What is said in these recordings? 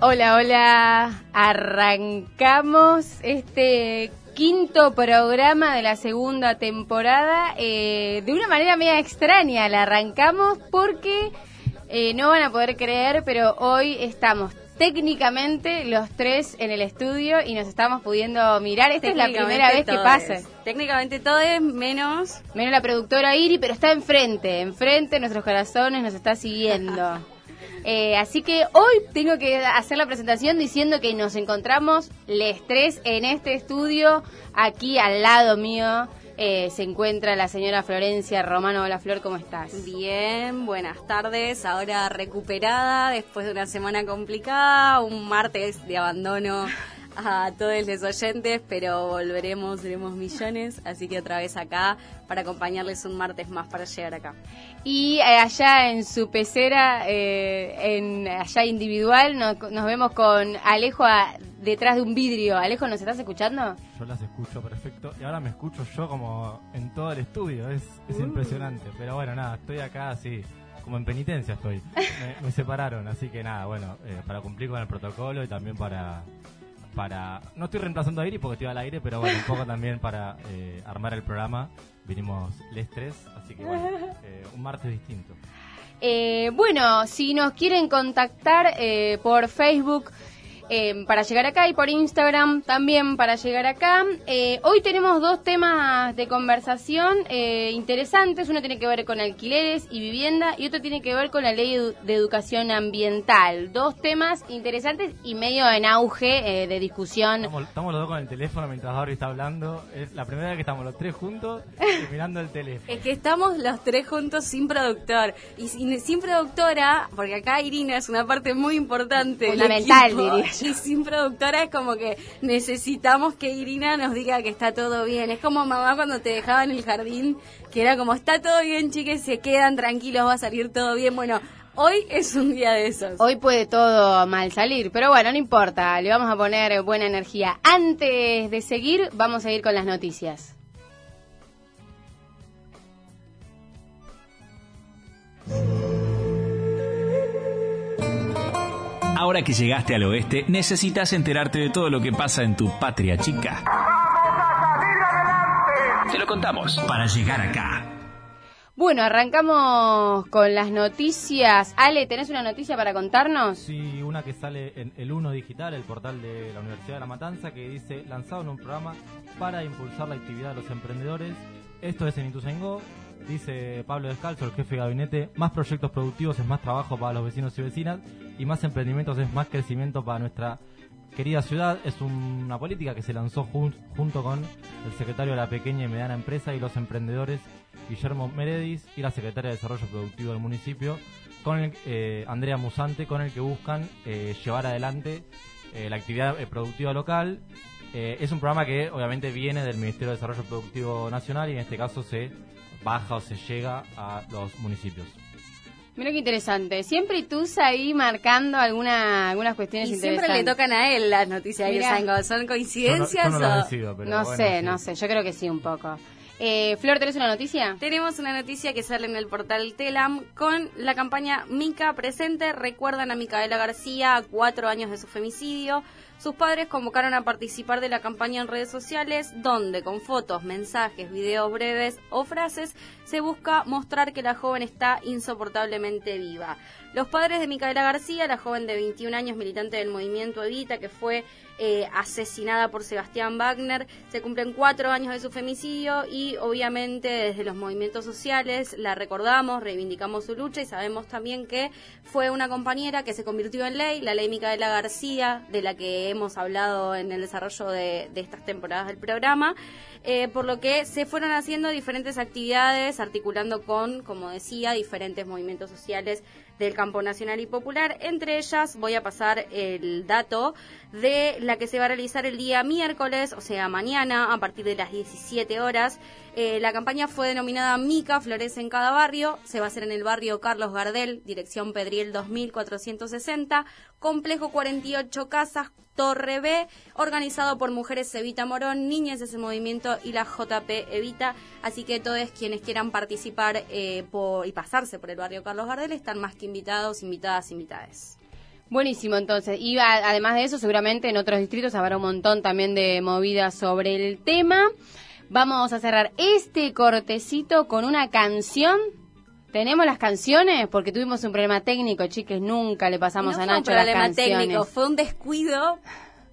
Hola, hola. Arrancamos este quinto programa de la segunda temporada. Eh, de una manera media extraña la arrancamos porque eh, no van a poder creer, pero hoy estamos técnicamente los tres en el estudio y nos estamos pudiendo mirar. Esta es la primera vez que pasa. Técnicamente todo es menos. Menos la productora Iri, pero está enfrente, enfrente, nuestros corazones nos está siguiendo. Eh, así que hoy tengo que hacer la presentación diciendo que nos encontramos les tres en este estudio, aquí al lado mío. Eh, se encuentra la señora Florencia Romano. Hola Flor, ¿cómo estás? Bien, buenas tardes. Ahora recuperada después de una semana complicada, un martes de abandono a todos los oyentes, pero volveremos, seremos millones, así que otra vez acá para acompañarles un martes más para llegar acá. Y eh, allá en su pecera, eh, en, allá individual, nos, vemos con Alejo detrás de un vidrio. Alejo, ¿nos estás escuchando? Yo las escucho perfecto y ahora me escucho yo como en todo el estudio, es, es uh. impresionante. Pero bueno, nada, estoy acá así como en penitencia estoy. Me, separaron, así que nada, bueno, eh, para cumplir con el protocolo y también para para. No estoy reemplazando a Iris porque estoy al aire, pero bueno, un poco también para eh, armar el programa. Vinimos les tres, así que bueno, eh, un martes distinto. Eh, bueno, si nos quieren contactar por Facebook, eh, para llegar acá y por Instagram también para llegar acá. Eh, hoy tenemos dos temas de conversación eh, interesantes. Uno tiene que ver con alquileres y vivienda y otro tiene que ver con la ley de educación ambiental. Dos temas interesantes y medio en auge de discusión. Estamos, los dos con el teléfono mientras Gabriel está hablando. Es la primera vez que estamos los tres juntos mirando el teléfono. Es que estamos los tres juntos sin productor. Y sin, productora, porque acá Irina es una parte muy importante. Fundamental, diría y sin productora es como que necesitamos que Irina nos diga que está todo bien. Es como mamá cuando te dejaba en el jardín, que era como, está todo bien, chiques, se quedan tranquilos, va a salir todo bien. Bueno, Hoy es un día de esos. Hoy puede todo mal salir, pero bueno, no importa, le vamos a poner buena energía. Antes de seguir, vamos a ir con las noticias. Ahora que llegaste al oeste, necesitas enterarte de todo lo que pasa en tu patria chica. Te lo contamos para llegar acá. Bueno, arrancamos con las noticias. Ale, ¿tenés una noticia para contarnos? Sí, una que sale en el Uno Digital, el portal de la Universidad de La Matanza, que dice, lanzado en un programa para impulsar la actividad de los emprendedores. Esto es en Ituzaingó, Dice Pablo Descalzo, el jefe de gabinete, más proyectos productivos es más trabajo para los vecinos y vecinas y más emprendimientos es más crecimiento para nuestra querida ciudad. Es una política que se lanzó junto con el secretario de la pequeña y mediana empresa y los emprendedores Guillermo Meredis y la secretaria de Desarrollo Productivo del municipio, con el, eh, Andrea Musante, con el que buscan eh, llevar adelante eh, la actividad productiva local. es un programa que obviamente viene del Ministerio de Desarrollo Productivo Nacional y en este caso se baja o se llega a los municipios. Mira qué interesante. Siempre tú ahí marcando alguna, algunas cuestiones y interesantes. Siempre le tocan a él las noticias de ¿Son coincidencias no, no, sé, no sé. Yo creo que sí un poco. Eh, Flor, ¿tenés una noticia? Tenemos una noticia que sale en el portal Telam con la campaña Mica presente. Recuerdan a Micaela García a cuatro años de su femicidio. Sus padres convocaron a participar de la campaña en redes sociales, donde con fotos, mensajes, videos breves o frases se busca mostrar que la joven está insoportablemente viva. Los padres de Micaela García, la joven de 21 años militante del movimiento Evita, que fue eh, asesinada por Sebastián Wagner. Se cumplen cuatro años de su femicidio y obviamente desde los movimientos sociales la recordamos, reivindicamos su lucha y sabemos también que fue una compañera que se convirtió en ley, la ley Micaela García, de la que hemos hablado en el desarrollo de, estas temporadas del programa. Eh, por lo que se fueron haciendo diferentes actividades, articulando con, como decía, diferentes movimientos sociales del campo nacional y popular. Entre ellas voy a pasar el dato de la que se va a realizar el día miércoles, o sea, mañana, a partir de las 17 horas. Eh, la campaña fue denominada Mica, Florece en cada barrio. Se va a hacer en el barrio Carlos Gardel, dirección Pedriel 2460, complejo 48 casas, Torre B, organizado por Mujeres Evita Morón, Niñas de ese movimiento y la JP Evita. Así que todos quienes quieran participar eh, y pasarse por el barrio Carlos Gardel están más que invitados, invitadas, invitades. Buenísimo, entonces. Y además de eso, seguramente en otros distritos habrá un montón también de movidas sobre el tema. Vamos a cerrar este cortecito con una canción. ¿Tenemos las canciones? Porque tuvimos un problema técnico, chiques. Nunca le pasamos no a fue un Nacho las problema canciones. técnico, fue un descuido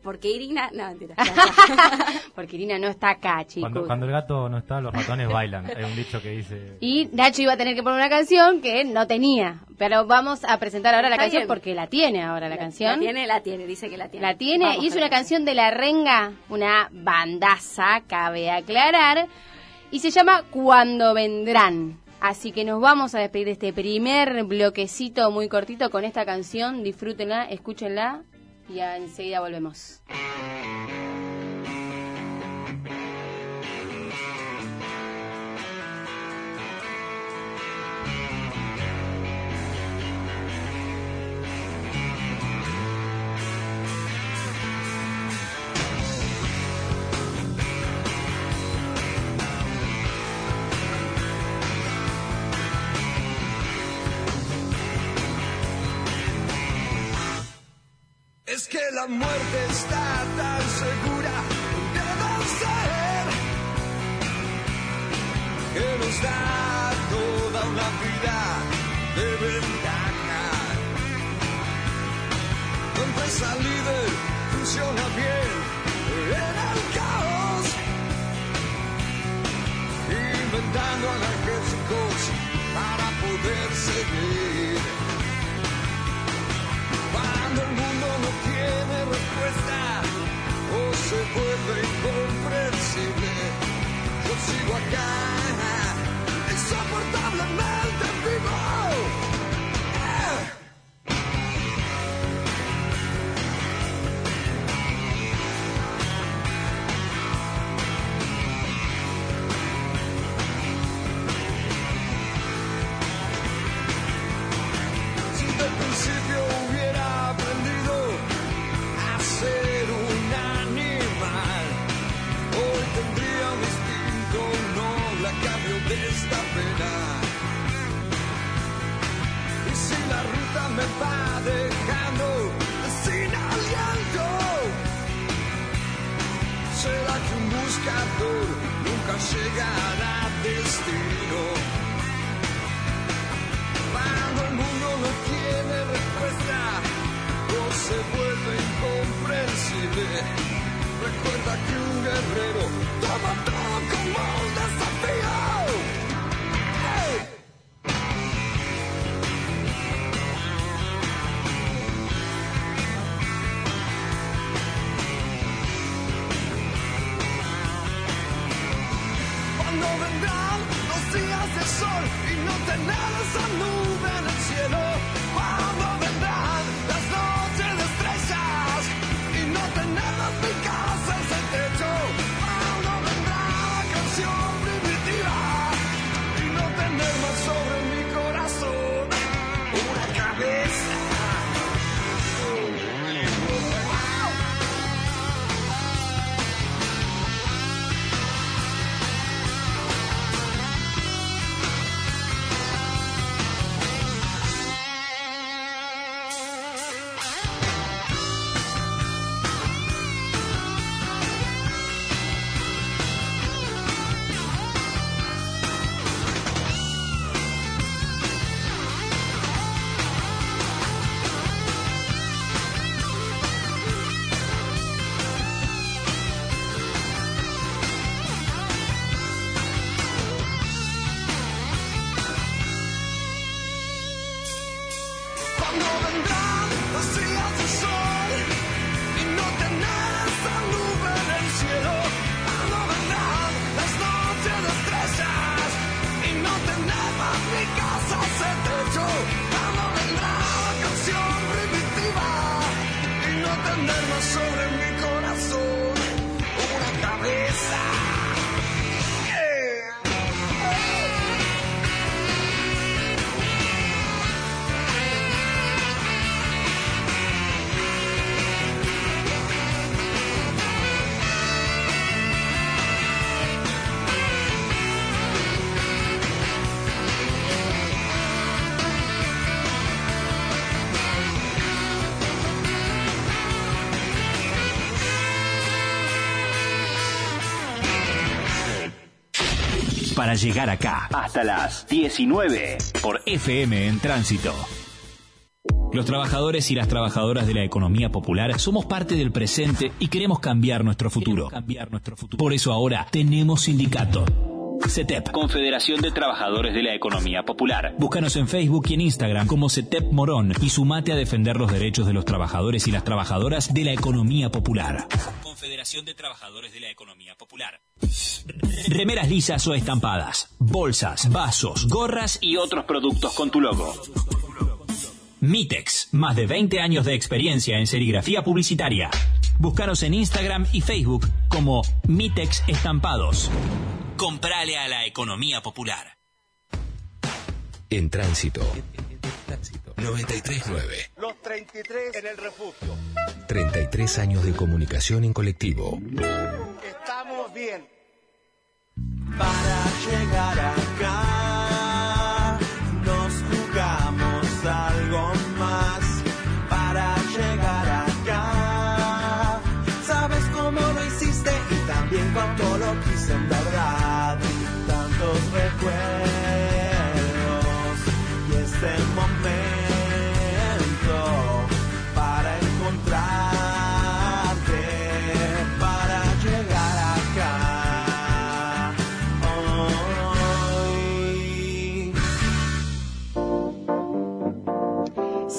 porque Irina... No, mentira. Porque Irina no está acá, chicos. Cuando, cuando el gato no está, los ratones bailan. Hay un dicho que dice... Y Nacho iba a tener que poner una canción que no tenía. Pero vamos a presentar ahora la Está canción bien. porque la tiene ahora la, canción. La tiene, la tiene, dice que la tiene. La tiene Vamos y es con una canción de La Renga, una bandaza, cabe aclarar, y se llama Cuando Vendrán. Así que nos vamos a despedir de este primer bloquecito muy cortito con esta canción. Disfrútenla, escúchenla y enseguida volvemos. Que la muerte está tan segura de vencer que nos da toda una vida de ventaja. Tu empresa líder funciona bien en el caos, inventando analgésicos para poder seguir. Se vuelve incomprensible, yo sigo acá, insoportablemente para llegar acá. Hasta las 19 por FM en Tránsito. Los trabajadores y las trabajadoras de la economía popular somos parte del presente y queremos cambiar nuestro futuro. Cambiar nuestro futuro. Por eso ahora tenemos sindicato. CETEP, Confederación de Trabajadores de la Economía Popular. Búscanos en Facebook y en Instagram como CETEP Morón y sumate a defender los derechos de los trabajadores y las trabajadoras de la economía popular. Confederación de Trabajadores de la Economía Popular. Remeras lisas o estampadas, bolsas, vasos, gorras y otros productos con tu logo. Mitex, más de 20 años de experiencia en serigrafía publicitaria. Búscanos en Instagram y Facebook como Mitex Estampados. Comprale a la economía popular. En tránsito. 939. Los 33 en el refugio. 33 años de comunicación en colectivo. Estamos bien. Para llegar acá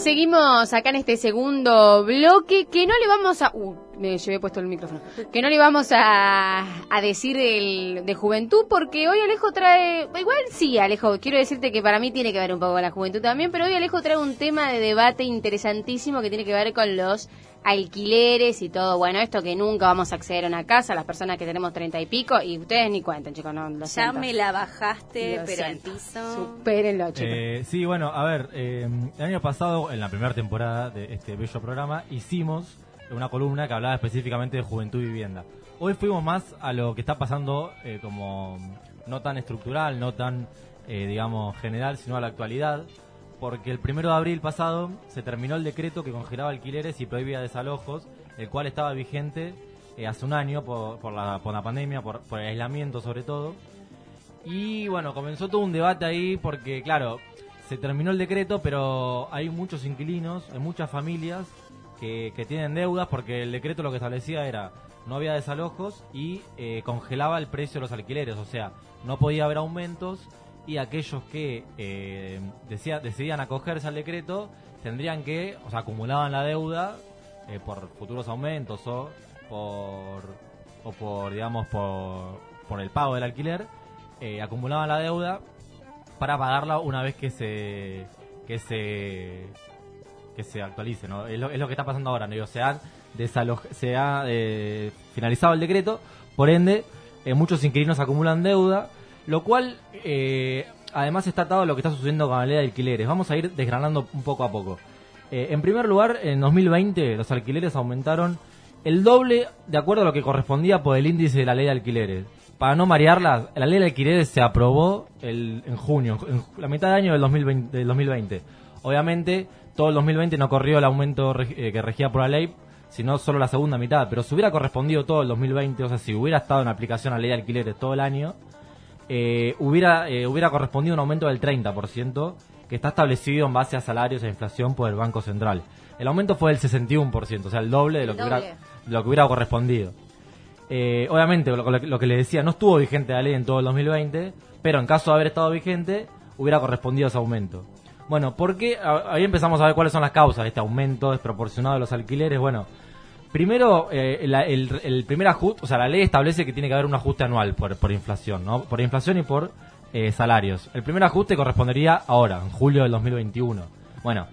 Seguimos acá en este segundo bloque que no le vamos a... Uh, me llevé puesto el micrófono. Que no le vamos a, a decir del- de juventud porque hoy Alejo trae... Igual sí, Alejo, quiero decirte que para mí tiene que ver un poco con la juventud también, pero hoy Alejo trae un tema de debate interesantísimo que tiene que ver con los alquileres y todo. Bueno, esto que nunca vamos a acceder a una casa, las personas que tenemos treinta y pico, y ustedes ni cuenten, chicos, no lo Ya siento. me la bajaste, Lo pero al piso. Supérenlo, chicos. Eh, sí, bueno, a ver, eh, el año pasado, en la primera temporada de este bello programa, hicimos una columna que hablaba específicamente de juventud y vivienda. Hoy fuimos más a lo que está pasando eh, como no tan estructural, no tan, eh, digamos, general, sino a la actualidad, porque el primero de abril pasado se terminó el decreto que congelaba alquileres y prohibía desalojos, el cual estaba vigente eh, hace un año por, la, pandemia, por, por el aislamiento sobre todo. Y bueno, comenzó todo un debate ahí porque, claro, se terminó el decreto, pero hay muchos inquilinos, hay muchas familias que, que tienen deudas porque el decreto lo que establecía era no había desalojos y eh, congelaba el precio de los alquileres, o sea, no podía haber aumentos y aquellos que eh, decía- decidían acogerse al decreto tendrían que, o sea, acumulaban la deuda eh, por futuros aumentos o por, o por digamos, por, por el pago del alquiler, eh, acumulaban la deuda para pagarla una vez que se que se que se actualice, ¿no? Es lo, es lo que está pasando ahora, ¿no? Digo, se se ha finalizado el decreto, por ende, muchos inquilinos acumulan deuda, lo cual eh, además está atado lo que está sucediendo con la ley de alquileres. Vamos a ir desgranando un poco a poco. Eh, en primer lugar, en 2020 los alquileres aumentaron el doble de acuerdo a lo que correspondía por el índice de la ley de alquileres. Para no marearla, la ley de alquileres se aprobó el, en junio, en la mitad de año del 2020. del 2020. Obviamente, todo el 2020 no corrió el aumento eh, que regía por la ley, sino solo la segunda mitad. Pero si hubiera correspondido todo el 2020, o sea, si hubiera estado en aplicación la ley de alquileres todo el año, eh, hubiera, eh, hubiera correspondido un aumento del 30%, que está establecido en base a salarios e inflación por el Banco Central. El aumento fue del 61%, o sea, el doble de lo, El que, hubiera, doble. de lo que hubiera correspondido. Eh, obviamente, lo, lo que- lo que le decía, no estuvo vigente la ley en todo el 2020, pero en caso de haber estado vigente, hubiera correspondido ese aumento. Bueno, ¿por qué? Ahí empezamos a ver cuáles son las causas de este aumento desproporcionado de los alquileres. Bueno, primero, eh, la- el, el primer ajuste, o sea, la ley establece que tiene que haber un ajuste anual por, por inflación, ¿no? Por inflación y por eh, salarios. El primer ajuste correspondería ahora, en julio del 2021. Bueno,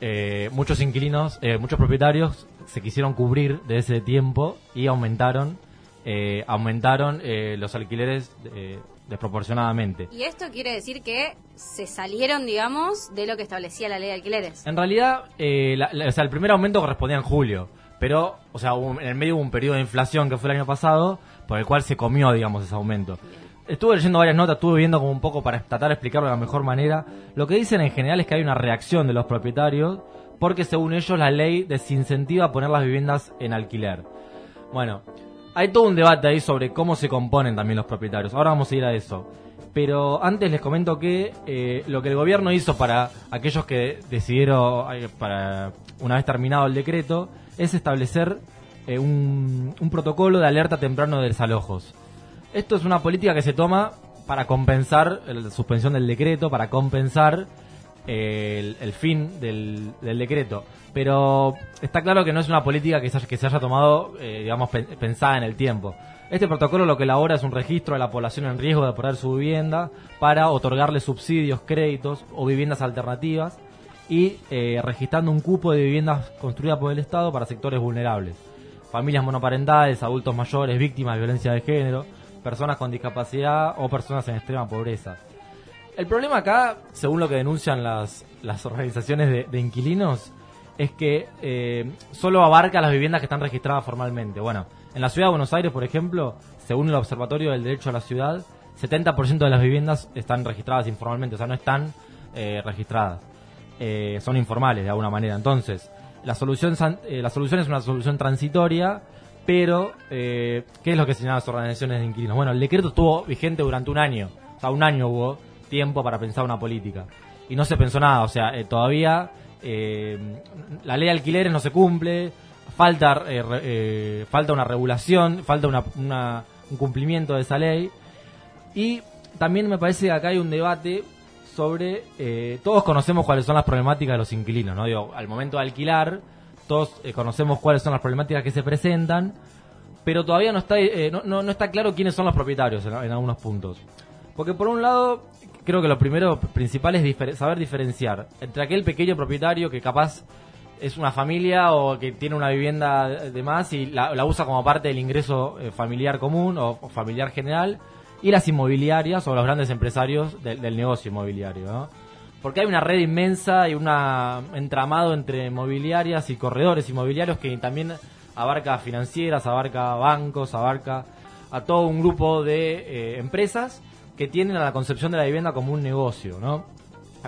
eh, muchos inquilinos, eh, muchos propietarios se quisieron cubrir de ese tiempo y aumentaron, eh, aumentaron eh, los alquileres eh, desproporcionadamente. Y esto quiere decir que se salieron, digamos, de lo que establecía la ley de alquileres. En realidad, eh, la- la- o sea, el primer aumento correspondía en julio, pero, o sea, en el medio hubo un periodo de inflación que fue el año pasado, por el cual se comió, digamos, ese aumento. Estuve leyendo varias notas, estuve viendo como un poco para tratar de explicarlo de la mejor manera. Lo que dicen en general es que hay una reacción de los propietarios, porque según ellos la ley desincentiva poner las viviendas en alquiler. Bueno, hay todo un debate ahí sobre cómo se componen también los propietarios. Ahora vamos a ir a eso. Pero antes les comento que eh, lo que el gobierno hizo para aquellos que decidieron, eh, para una vez terminado el decreto, es establecer eh, un, protocolo de alerta temprano de desalojos. Esto es una política que se toma para compensar la suspensión del decreto, para compensar el, fin del, decreto. Pero está claro que no es una política que se haya, que se haya tomado, digamos, pen- pensada en el tiempo. Este protocolo lo que elabora es un registro de la población en riesgo de perder su vivienda para otorgarle subsidios, créditos o viviendas alternativas y eh, registrando un cupo de viviendas construidas por el Estado para sectores vulnerables. Familias monoparentales, adultos mayores, víctimas de violencia de género, personas con discapacidad o personas en extrema pobreza. El problema acá, según lo que denuncian las, las organizaciones de, inquilinos, es que eh, solo abarca las viviendas que están registradas formalmente. Bueno, en la ciudad de Buenos Aires, por ejemplo, según el Observatorio del Derecho a la Ciudad, 70% de las viviendas están registradas informalmente, o sea, no están eh, registradas. Eh, son informales de alguna manera. Entonces, la solución, eh, la solución es una solución transitoria, pero eh, ¿qué es lo que señalan las organizaciones de inquilinos? Bueno, el decreto estuvo vigente durante un año, o sea, un año hubo tiempo para pensar una política. Y no se pensó nada, o sea, eh, todavía la ley de alquileres no se cumple, falta, eh, eh, falta una regulación, falta una- una- un cumplimiento de esa ley. Y también me parece que acá hay un debate sobre. eh, todos conocemos cuáles son las problemáticas de los inquilinos, ¿no? Digo, al momento de alquilar, todos eh, conocemos cuáles son las problemáticas que se presentan, pero todavía no está, eh, no, no- no está claro quiénes son los propietarios en, en algunos puntos. Porque por un lado, creo que lo primero principal es difer- saber diferenciar entre aquel pequeño propietario que capaz es una familia o que tiene una vivienda de más y la, la usa como parte del ingreso eh, familiar común o, familiar general y las inmobiliarias o los grandes empresarios del, del negocio inmobiliario, ¿no? Porque hay una red inmensa y un entramado entre inmobiliarias y corredores inmobiliarios que también abarca financieras, abarca bancos, abarca a todo un grupo de eh, empresas que tienen a la concepción de la vivienda como un negocio, ¿no?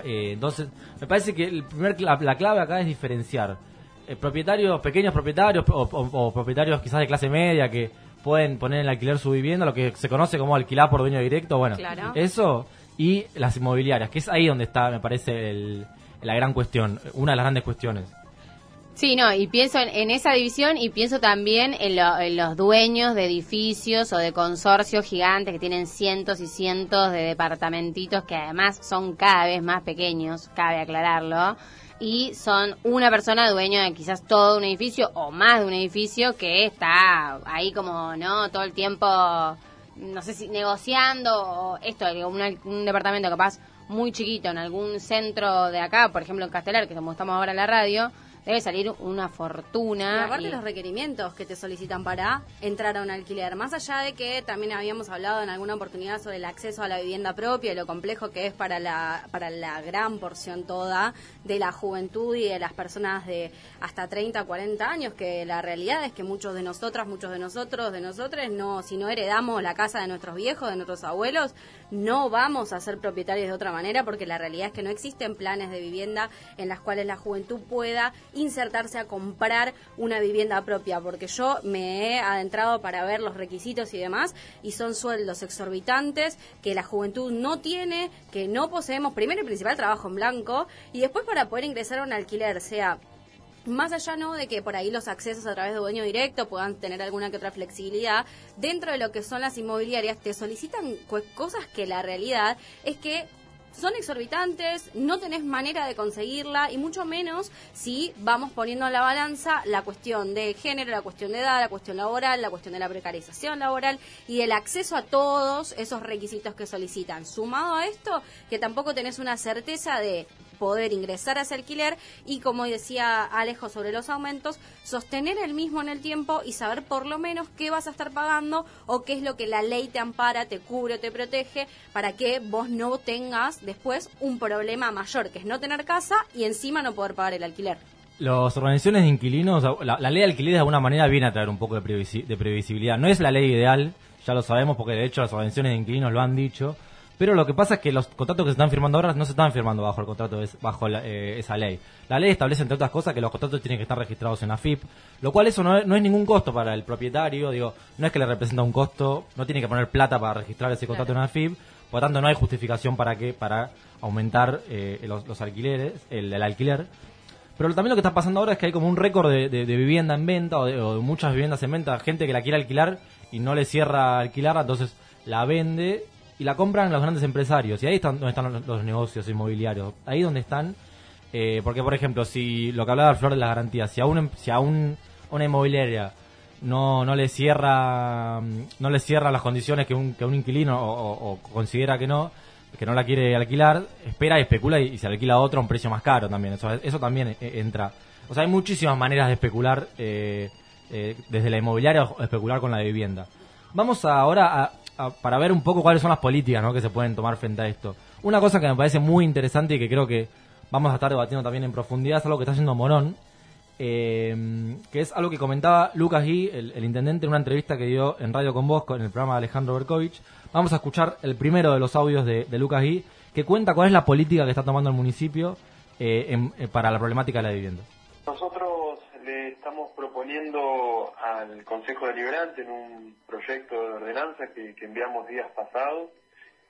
Eh, entonces, me parece que el primer, la, la clave acá es diferenciar eh, propietarios, pequeños propietarios o, o- o propietarios quizás de clase media que pueden poner en alquiler su vivienda, lo que se conoce como alquilar por dueño directo, bueno, Claro. eso y las inmobiliarias, que es ahí donde está, me parece, el- la gran cuestión, una de las grandes cuestiones. Sí, no, y pienso en, esa división y pienso también en, lo- en los dueños de edificios o de consorcios gigantes que tienen cientos y cientos de departamentitos que además son cada vez más pequeños, cabe aclararlo, y son una persona dueño de quizás todo un edificio o más de un edificio que está ahí como, ¿no? Todo el tiempo, no sé si negociando o esto, un, un departamento capaz muy chiquito en algún centro de acá, por ejemplo en Castelar, que como estamos ahora en la radio, debe salir una Y fortuna. aparte y- los requerimientos que te solicitan para entrar a un alquiler. Más allá de que también habíamos hablado en alguna oportunidad sobre el acceso a la vivienda propia y lo complejo que es para la, para la gran porción toda de la juventud y de las personas de hasta 30, 40 años, que la realidad es que muchos de nosotras, muchos de nosotros, de nosotros, no, si no heredamos la casa de nuestros viejos, de nuestros abuelos, no vamos a ser propietarios de otra manera porque la realidad es que no existen planes de vivienda en las cuales la juventud pueda insertarse a comprar una vivienda propia porque yo me he adentrado para ver los requisitos y demás y son sueldos exorbitantes que la juventud no tiene, que no poseemos primero y principal trabajo en blanco y después para poder ingresar a un alquiler sea más allá no de que por ahí los accesos a través de dueño directo puedan tener alguna que otra flexibilidad, dentro de lo que son las inmobiliarias te solicitan cosas que la realidad es que son exorbitantes, no tenés manera de conseguirla y mucho menos si vamos poniendo en la balanza la cuestión de género, la cuestión de edad, la cuestión laboral, la cuestión de la precarización laboral y el acceso a todos esos requisitos que solicitan. Sumado a esto, que tampoco tenés una certeza de poder ingresar a ese alquiler y como decía Alejo sobre los aumentos, sostener el mismo en el tiempo y saber por lo menos qué vas a estar pagando o qué es lo que la ley te ampara, te cubre, te protege para que vos no tengas después un problema mayor, que es no tener casa y encima no poder pagar el alquiler. Las organizaciones de inquilinos, la, ley de alquiler de alguna manera viene a traer un poco de, previsi- de previsibilidad. No es la ley ideal, ya lo sabemos porque de hecho las organizaciones de inquilinos lo han dicho, Pero lo que pasa es que los contratos que se están firmando ahora no se están firmando bajo el contrato, de- bajo la- eh, esa ley. La ley establece, entre otras cosas, que los contratos tienen que estar registrados en AFIP, lo cual eso no es, no es ningún costo para el propietario, digo, no es que le representa un costo, no tiene que poner plata para registrar ese contrato en AFIP, por lo tanto no hay justificación para que para aumentar eh, los, los alquileres, el, el alquiler. Pero también lo que está pasando ahora es que hay como un récord de, de- de vivienda en venta o de, o de muchas viviendas en venta, gente que la quiere alquilar y no le cierra alquilarla, entonces la vende y la compran los grandes empresarios. Y ahí están donde están los, negocios inmobiliarios. Ahí donde están, eh, porque por ejemplo, si lo que hablaba Flor de las garantías, si a, un, em- si a un, una inmobiliaria no, no le cierra mm, no le cierra las condiciones que un, que un inquilino o considera que no que no la quiere alquilar espera y especula y, y se alquila a otro a un precio más caro también eso eso también eh, entra o sea hay muchísimas maneras de especular eh, eh, desde la inmobiliaria o especular con la vivienda vamos ahora a, para ver un poco cuáles son las políticas que se pueden tomar frente a esto una cosa que me parece muy interesante y que creo que vamos a estar debatiendo también en profundidad es algo que está haciendo Morón eh, que es algo que comentaba Lucas Gui, el, intendente, en una entrevista que dio en Radio con Vos, en el programa de Alejandro Berkovich. Vamos a escuchar el primero de los audios de, Lucas Gui, que cuenta cuál es la política que está tomando el municipio eh, eh, para la problemática de la vivienda. Nosotros le estamos proponiendo al Consejo Deliberante en un proyecto de ordenanza que, que enviamos días pasados,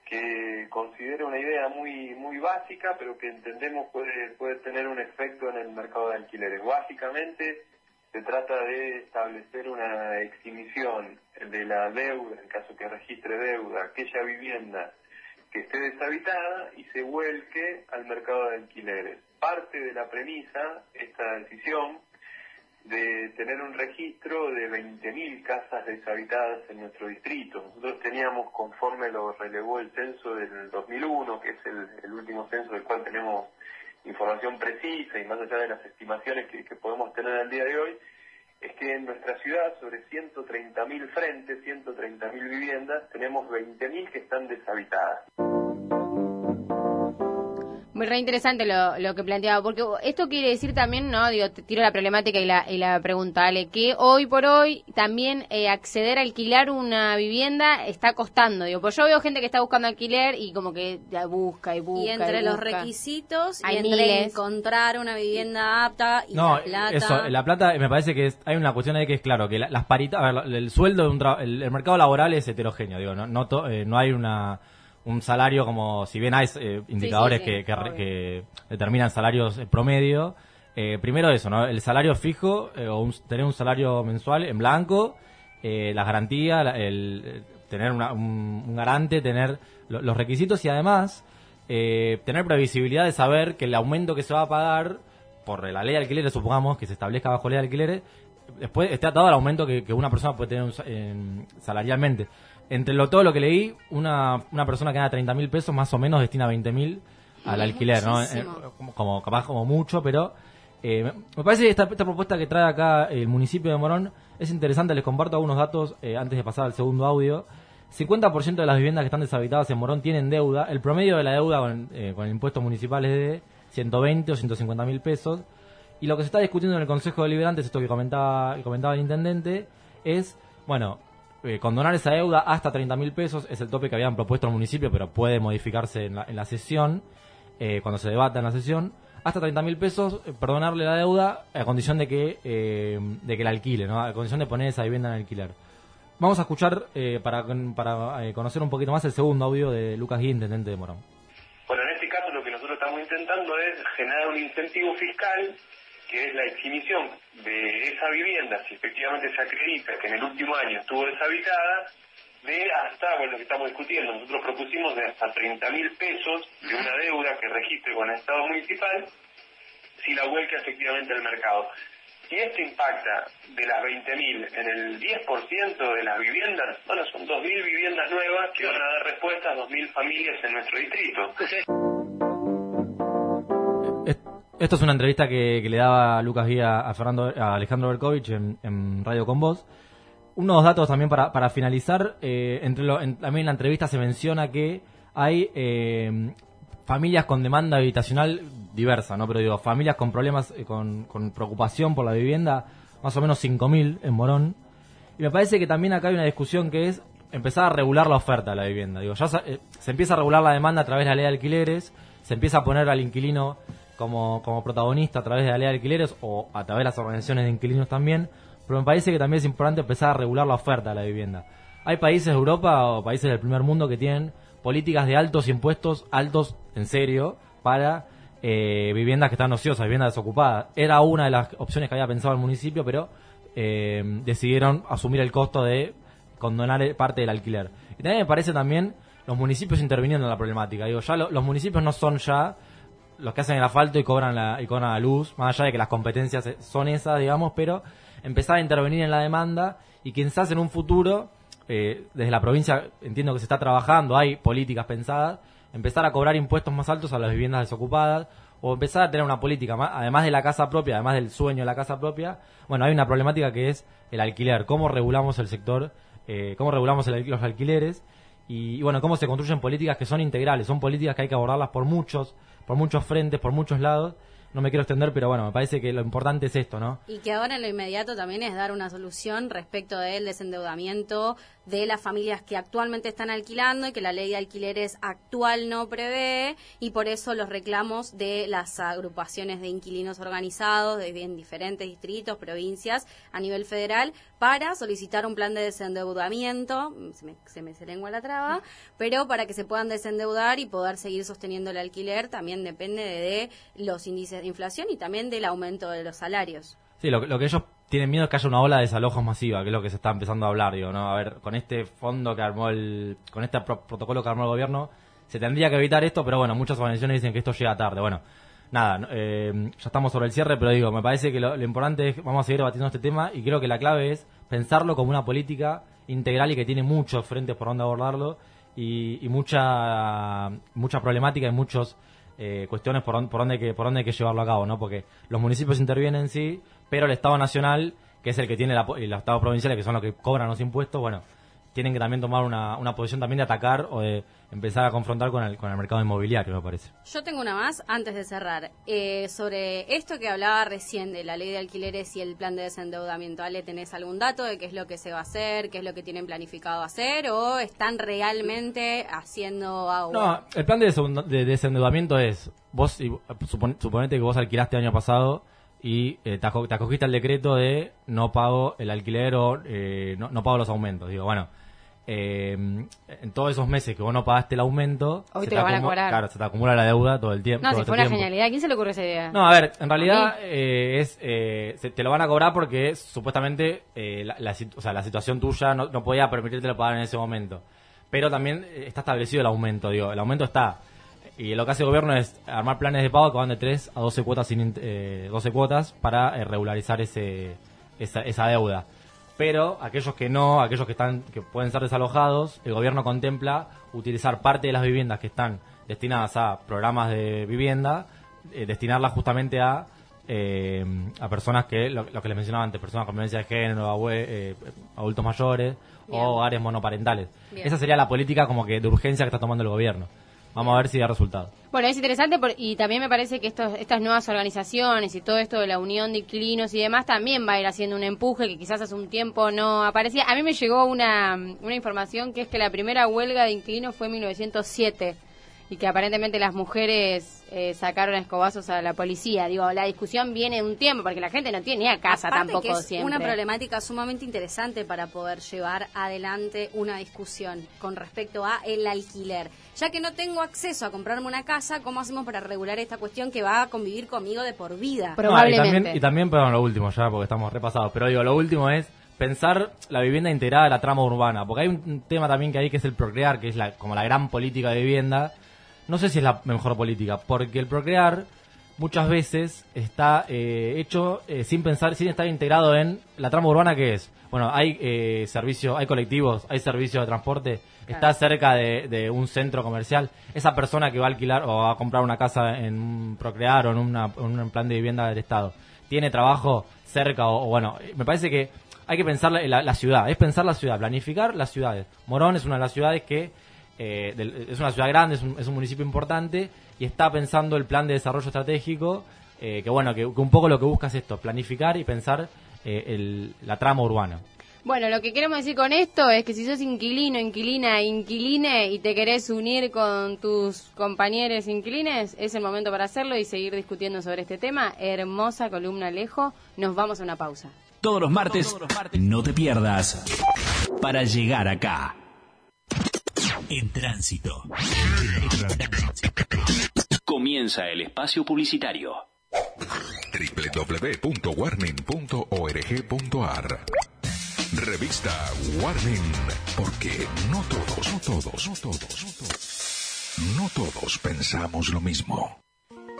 que considera una idea muy muy básica, pero que entendemos puede, puede tener un efecto en el mercado de alquileres. Básicamente se trata de establecer una exhibición de la deuda, en caso que registre deuda, aquella vivienda que esté deshabitada y se vuelque al mercado de alquileres. Parte de la premisa, esta decisión, de tener un registro de 20.000 casas deshabitadas en nuestro distrito. Nosotros teníamos, conforme lo relevó el censo del 2001, que es el, último censo del cual tenemos información precisa y más allá de las estimaciones que, que podemos tener al día de hoy, es que en nuestra ciudad, sobre 130.000 frentes, 130.000 viviendas, tenemos 20.000 que están deshabitadas. Muy re interesante lo, lo que planteaba, porque esto quiere decir también, ¿no? Digo, te tiro la problemática y la, y la pregunta, Ale, que hoy por hoy también eh, acceder a alquilar una vivienda está costando. Digo, pues yo veo gente que está buscando alquiler y como que ya busca y busca. Y entre los busca. requisitos Hay y entre miles. encontrar una vivienda apta y No, la plata. eso, la plata me parece que es- hay una cuestión ahí que es claro, que la- las paritas, a ver, el sueldo de un tra- el, el mercado laboral es heterogéneo, digo, no, no, to- eh, no hay una un salario como, si bien hay eh, indicadores sí, que, que, que determinan salarios eh, promedio, eh, primero eso, ¿no? El salario fijo, eh, o un- tener un salario mensual en blanco, eh, las garantías, la- el, tener una- un, un garante, tener lo- los requisitos y además eh, tener previsibilidad de saber que el aumento que se va a pagar por la ley de alquileres, supongamos que se establezca bajo ley de alquileres, después esté atado al aumento que, que una persona puede tener un sa- en- salarialmente. Entre lo, todo lo que leí, una, una persona que gana 30 mil pesos más o menos destina 20 mil al alquiler, ¿no? muchísimo. Eh, como, como- capaz como mucho, pero eh, me- me parece que esta, esta propuesta que trae acá el municipio de Morón es interesante. Les comparto algunos datos eh, antes de pasar al segundo audio. 50% de las viviendas que están deshabitadas en Morón tienen deuda. El promedio de la deuda con, eh, con el impuesto municipal es de 120 o 150 mil pesos. Y lo que se está discutiendo en el Consejo Deliberante, es esto que comentaba, que comentaba el intendente, es, bueno, eh, condonar esa deuda hasta 30 mil pesos, es el tope que habían propuesto el municipio, pero puede modificarse en la, en la sesión, eh, cuando se debata en la sesión. Hasta 30 mil pesos, eh, perdonarle la deuda a condición de que, eh, de que la alquile, ¿no? a condición de poner esa vivienda en alquiler. Vamos a escuchar, para, para conocer un poquito más, el segundo audio de Lucas Gui, intendente de Morón. Bueno, en este caso lo que nosotros estamos intentando es generar un incentivo fiscal, que es la exhibición de esa vivienda, si efectivamente se acredita que en el último año estuvo deshabitada, de hasta, bueno, lo que estamos discutiendo, nosotros propusimos de hasta 30 mil pesos de una deuda que registre con el Estado municipal, si la vuelca efectivamente al mercado. Si esto impacta de las 20.000 en el 10% de las viviendas, bueno, son 2.000 viviendas nuevas que van a dar respuesta a 2.000 familias en nuestro distrito. Es- Esto es una entrevista que, le daba Lucas Guía a Fernando a Alejandro Berkovich en, Radio con Voz. Unos datos también para, para finalizar. eh, entre también en la entrevista se menciona que hay eh, familias con demanda habitacional diversa, ¿no? Pero digo, familias con problemas, eh, con, preocupación por la vivienda, más o menos 5.000 en Morón. Y me parece que también acá hay una discusión que es empezar a regular la oferta de la vivienda. Digo, ya se empieza a regular la demanda a través de la ley de alquileres, se empieza a poner al inquilino como, protagonista a través de la ley de alquileres o a través de las organizaciones de inquilinos también, pero me parece que también es importante empezar a regular la oferta de la vivienda. Hay países de Europa o países del primer mundo que tienen políticas de altos impuestos, altos en serio, para eh, viviendas que están ociosas, viviendas desocupadas. Era una de las opciones que había pensado el municipio, pero eh, decidieron asumir el costo de condonar parte del alquiler. Y también me parece también los municipios interviniendo en la problemática. Digo, ya lo- los municipios no son ya los que hacen el asfalto y cobran la, y cobran luz, más allá de que las competencias son esas, digamos, pero empezar a intervenir en la demanda y quizás en un futuro, eh, desde la provincia entiendo que se está trabajando, hay políticas pensadas, empezar a cobrar impuestos más altos a las viviendas desocupadas o empezar a tener una política, más- además de la casa propia, además del sueño de la casa propia, bueno, hay una problemática que es el alquiler, cómo regulamos el sector, eh, cómo regulamos los alquileres y, bueno, cómo se construyen políticas que son integrales, son políticas que hay que abordarlas por muchos, por muchos frentes, por muchos lados. No me quiero extender, pero bueno, me parece que lo importante es esto, ¿no? Y que ahora en lo inmediato también es dar una solución respecto del desendeudamiento de las familias que actualmente están alquilando y que la ley de alquileres actual no prevé y por eso los reclamos de las agrupaciones de inquilinos organizados de bien diferentes distritos, provincias a nivel federal para solicitar un plan de desendeudamiento, mm, se me, se me se lengua la traba, pero para que se puedan desendeudar y poder seguir sosteniendo el alquiler también depende de los índices de inflación y también del aumento de los salarios. Sí, lo, lo que ellos tienen miedo que haya una ola de desalojos masiva, que es lo que se está empezando a hablar, digo, ¿no? A ver, con este fondo que armó el, con este pro- protocolo que armó el gobierno, se tendría que evitar esto, pero bueno, muchas organizaciones dicen que esto llega tarde. Bueno, nada, eh, ya estamos sobre el cierre, pero digo, me parece que lo, lo importante es, vamos a seguir debatiendo este tema y creo que la clave es pensarlo como una política integral y que tiene muchos frentes por donde abordarlo y, y mucha, mucha problemática y muchos eh, cuestiones por, don- por donde hay que por donde hay que llevarlo a cabo, ¿no? Porque los municipios intervienen sí, pero el Estado nacional, que es el que tiene la, los estados provinciales, que son los que cobran los impuestos, bueno, tienen que también tomar una, una posición también de atacar o de empezar a confrontar con el, con el mercado inmobiliario, me parece. Yo tengo una más antes de cerrar. Eh, sobre esto que hablaba recién de la ley de alquileres y el plan de desendeudamiento, Ale, ¿tenés algún dato de qué es lo que se va a hacer, qué es lo que tienen planificado hacer o están realmente haciendo agua? No, el plan de, desendeudamiento es, vos, suponete que vos alquilaste el año pasado y eh, te, aco- te acogiste al decreto de no pago el alquiler o eh, no, no pago los aumentos. Digo, bueno, eh, en todos esos meses que vos no pagaste el aumento, Hoy se te lo van a cobrar. Claro, se te acumula la deuda todo el tiempo. No, si este fue una tiempo. genialidad. ¿A quién se le ocurre esa idea? No, a ver, en realidad eh, es eh, se- te lo van a cobrar porque supuestamente eh, la, la o sea, la situación tuya no, no podía permitirte pagar en ese momento. Pero también está establecido el aumento, digo, el aumento está. Y lo que hace el gobierno es armar planes de pago que van de 3 a 12 cuotas, sin, eh, 12 cuotas para eh, regularizar ese, esa, esa deuda. Pero aquellos que no, aquellos que están que pueden ser desalojados, el gobierno contempla utilizar parte de las viviendas que están destinadas a programas de vivienda, eh, destinarlas justamente a eh, a personas que lo, lo que les mencionaba antes, personas con violencia de género, abue- eh, adultos mayores Bien. o hogares monoparentales. Bien. Esa sería la política como que de urgencia que está tomando el gobierno. Vamos a ver si da resultado. Bueno, es interesante por- y también me parece que estos, estas nuevas organizaciones y todo esto de la unión de inquilinos y demás también va a ir haciendo un empuje que quizás hace un tiempo no aparecía. A mí me llegó una, una información que es que la primera huelga de inquilinos fue en 1907 y que aparentemente las mujeres eh, sacaron a escobazos a la policía. Digo, la discusión viene de un tiempo porque la gente no tiene ni a casa Aparte tampoco que es siempre. una problemática sumamente interesante para poder llevar adelante una discusión con respecto a el alquiler. Ya que no tengo acceso a comprarme una casa, ¿cómo hacemos para regular esta cuestión que va a convivir conmigo de por vida? Pero- No, y Probablemente. también, y también, perdón, lo último ya, porque estamos repasados, pero digo, lo último es pensar la vivienda integrada a la trama urbana, porque hay un, un tema también que hay que es el procrear, que es la, como la gran política de vivienda. No sé si es la mejor política, porque el procrear muchas veces está eh, hecho eh, sin pensar, sin estar integrado en la trama urbana que es. Bueno, hay eh, servicios, hay colectivos, hay servicios de transporte, está cerca de, de un centro comercial. Esa persona que va a alquilar o va a comprar una casa en un procrear o en, una- en un plan de vivienda del Estado, tiene trabajo cerca o, o bueno, me parece que hay que pensar la, la- la ciudad, es pensar la ciudad, planificar las ciudades. Morón es una de las ciudades que eh, del- es una ciudad grande, es un, es un municipio importante y está pensando el plan de desarrollo estratégico, eh, que bueno, que, que un poco lo que busca es esto, planificar y pensar eh, el- la trama urbana. Bueno, lo que queremos decir con esto es que si sos inquilino, inquilina, inquiline y te querés unir con tus compañeros inquilines, es el momento para hacerlo y seguir discutiendo sobre este tema. Hermosa columna Alejo. Nos vamos a una pausa. Todos los martes, no te pierdas. Para llegar acá. En tránsito. Comienza el espacio publicitario. www.warning.org.ar Revista Warning, porque no todos, no todos, no todos, no todos, no todos pensamos lo mismo.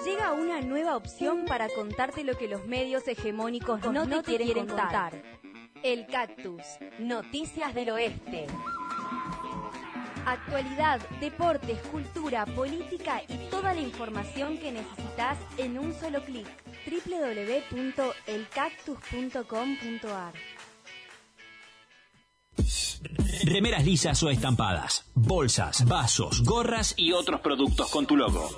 Llega una nueva opción para contarte lo que los medios hegemónicos no, te, quieren, contar. El Cactus, Noticias del Oeste. Actualidad, deportes, cultura, política y toda la información que necesitas en un solo clic. www.elcactus.com.ar Remeras lisas o estampadas, bolsas, vasos, gorras y otros productos con tu logo.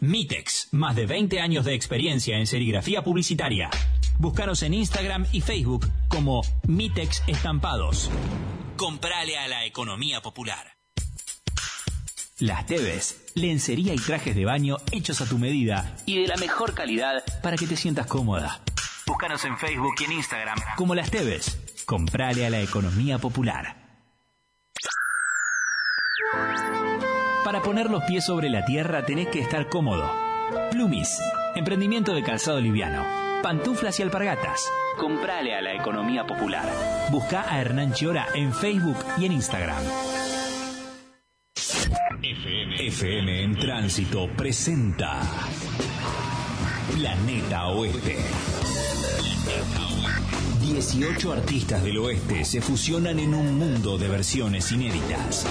Mitex, más de 20 años de experiencia en serigrafía publicitaria. Búscanos en Instagram y Facebook como Mitex Estampados. Comprale a la economía popular. Las Teves, lencería y trajes de baño hechos a tu medida y de la mejor calidad para que te sientas cómoda. Búscanos en Facebook y en Instagram como Las Teves. Comprale a la economía popular. Para poner los pies sobre la tierra tenés que estar cómodo. Plumis, emprendimiento de calzado liviano. Pantuflas y alpargatas. Comprale a la economía popular. Busca a Hernán Chiora en Facebook y en Instagram. FM en Tránsito presenta Planeta Oeste. 18 artistas del oeste se fusionan en un mundo de versiones inéditas.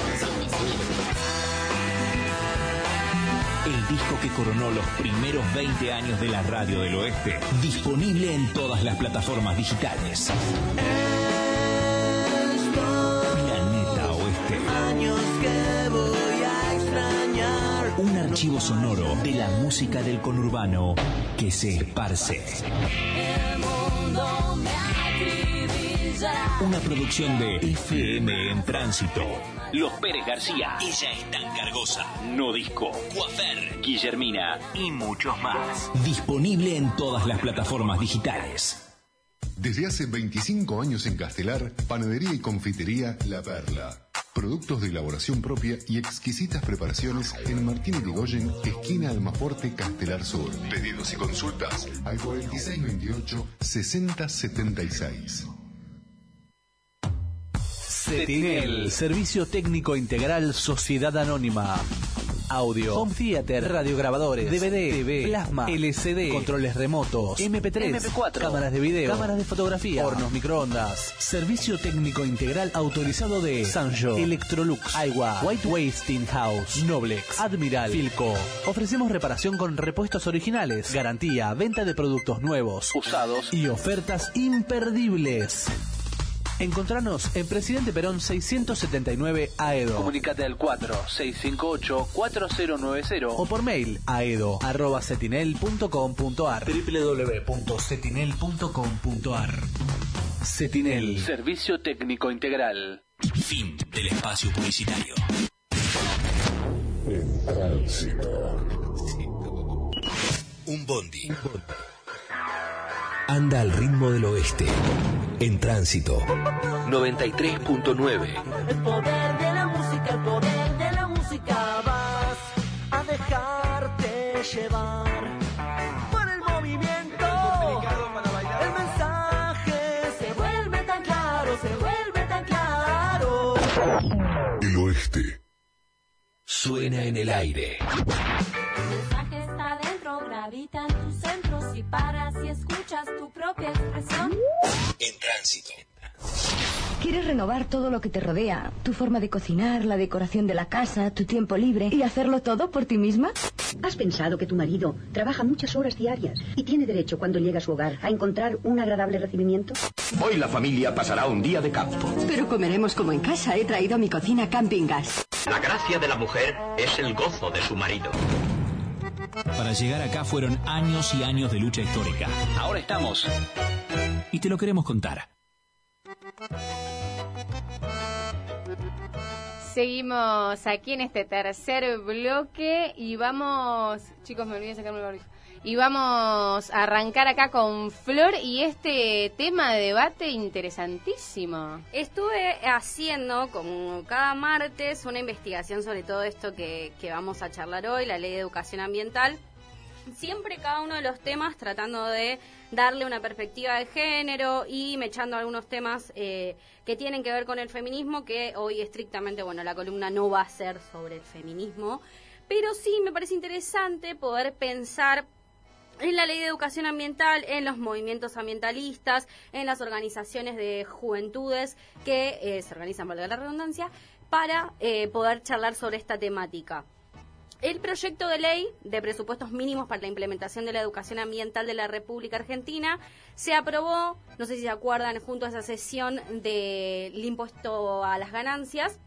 El disco que coronó los primeros 20 años de la radio del oeste, disponible en todas las plataformas digitales. Planeta Oeste. Años que voy a extrañar. Un archivo sonoro de la música del conurbano que se esparce. Una producción de FM en Tránsito. Los Pérez García. Ella es tan cargosa. No disco. Guafer. Guillermina. Y muchos más. Disponible en todas las plataformas digitales. Desde hace 25 años en Castelar, panadería y confitería La Perla. Productos de elaboración propia y exquisitas preparaciones en Martín Irigoyen, esquina Almaforte, Castelar Sur. Pedidos y consultas al 4628-6076. CETINEL, Servicio Técnico Integral Sociedad Anónima. Audio, Home Theater, radiograbadores, DVD, TV, plasma, LCD, controles remotos, MP3, MP4, cámaras de video, cámaras de fotografía, hornos microondas. Servicio Técnico Integral autorizado de Sanjo, Electrolux, Aiwa, White Wasting House, Noblex, Admiral, Filco. Ofrecemos reparación con repuestos originales, garantía, venta de productos nuevos, usados y ofertas imperdibles. Encontranos en Presidente Perón 679 AEDO. Comunicate al 4658-4090 o por mail aedo.cetinel.com.ar www.cetinel.com.ar Cetinel. Servicio técnico integral. Fin del espacio publicitario. En Tránsito. Un bondi. Anda al ritmo del oeste. En Tránsito. 93.9. El poder de la música, el poder de la música. Vas a dejarte llevar por el movimiento. El mensaje se vuelve tan claro, se vuelve tan claro. El oeste. Suena en el aire. Propia. En Tránsito. ¿Quieres renovar todo lo que te rodea? Tu forma de cocinar, la decoración de la casa, tu tiempo libre y hacerlo todo por ti misma? ¿Has pensado que tu marido trabaja muchas horas diarias y tiene derecho cuando llega a su hogar a encontrar un agradable recibimiento? Hoy la familia pasará un día de campo. Pero comeremos como en casa. He traído a mi cocina Camping Gas. La gracia de la mujer es el gozo de su marido. Para llegar acá fueron años y años de lucha histórica. Ahora estamos. Y te lo queremos contar. Seguimos aquí en este tercer bloque y vamos, chicos, me olvidé de sacarme el barbijo. Y vamos a arrancar acá con Flor y este tema de debate interesantísimo. Estuve haciendo, como cada martes, una investigación sobre todo esto que, que vamos a charlar hoy, la ley de educación ambiental. Siempre cada uno de los temas tratando de darle una perspectiva de género y me echando algunos temas eh, que tienen que ver con el feminismo, que hoy estrictamente, bueno, la columna no va a ser sobre el feminismo, pero sí me parece interesante poder pensar en la ley de educación ambiental, en los movimientos ambientalistas, en las organizaciones de juventudes que eh, se organizan, valga la redundancia, para eh, poder charlar sobre esta temática. El proyecto de ley de presupuestos mínimos para la implementación de la educación ambiental de la República Argentina se aprobó, no sé si se acuerdan, junto a esa sesión del impuesto a las ganancias,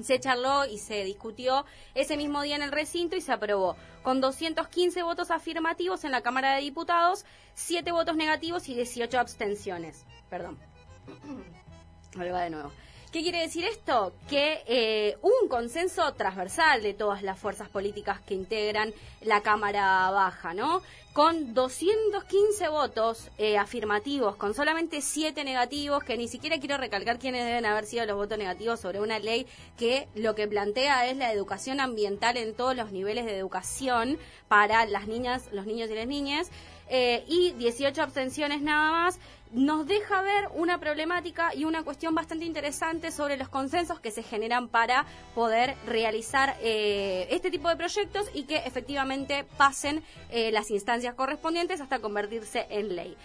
se charló y se discutió ese mismo día en el recinto y se aprobó con 215 votos afirmativos en la Cámara de Diputados, 7 votos negativos y 18 abstenciones. Perdón. Ahora de nuevo. ¿Qué quiere decir esto? Que eh, un consenso transversal de todas las fuerzas políticas que integran la Cámara Baja, ¿no? Con 215 votos eh, afirmativos, con solamente 7 negativos, que ni siquiera quiero recalcar quiénes deben haber sido los votos negativos sobre una ley que lo que plantea es la educación ambiental en todos los niveles de educación para las niñas, los niños y las niñas. Eh, y 18 abstenciones nada más, nos deja ver una problemática y una cuestión bastante interesante sobre los consensos que se generan para poder realizar eh, este tipo de proyectos y que efectivamente pasen eh, las instancias correspondientes hasta convertirse en ley.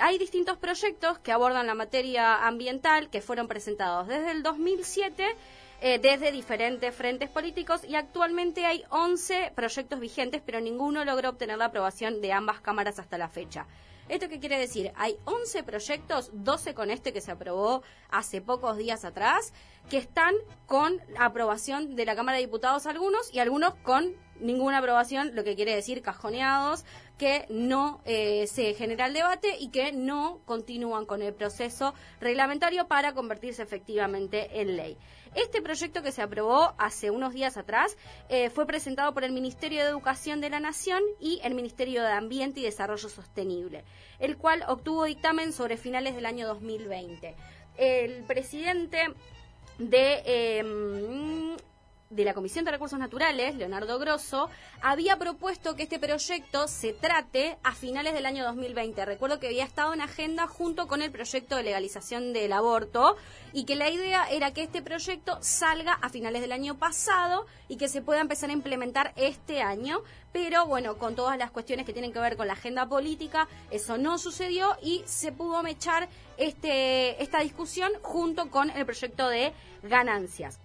Hay distintos proyectos que abordan la materia ambiental que fueron presentados desde el 2007 eh, desde diferentes frentes políticos y actualmente hay 11 proyectos vigentes, pero ninguno logró obtener la aprobación de ambas cámaras hasta la fecha. ¿Esto qué quiere decir? Hay 11 proyectos, 12 con este que se aprobó hace pocos días atrás, que están con aprobación de la Cámara de Diputados algunos y algunos con ninguna aprobación, lo que quiere decir cajoneados, que no eh, se genera el debate y que no continúan con el proceso reglamentario para convertirse efectivamente en ley. Este proyecto que se aprobó hace unos días atrás eh, fue presentado por el Ministerio de Educación de la Nación y el Ministerio de Ambiente y Desarrollo Sostenible, el cual obtuvo dictamen sobre finales del año 2020. El presidente de eh, de la Comisión de Recursos Naturales, Leonardo Grosso, había propuesto que este proyecto se trate a finales del año 2020. Recuerdo que había estado en agenda junto con el proyecto de legalización del aborto y que la idea era que este proyecto salga a finales del año pasado y que se pueda empezar a implementar este año. Pero bueno, con todas las cuestiones que tienen que ver con la agenda política, eso no sucedió y se pudo mechar este, esta discusión junto con el proyecto de ganancias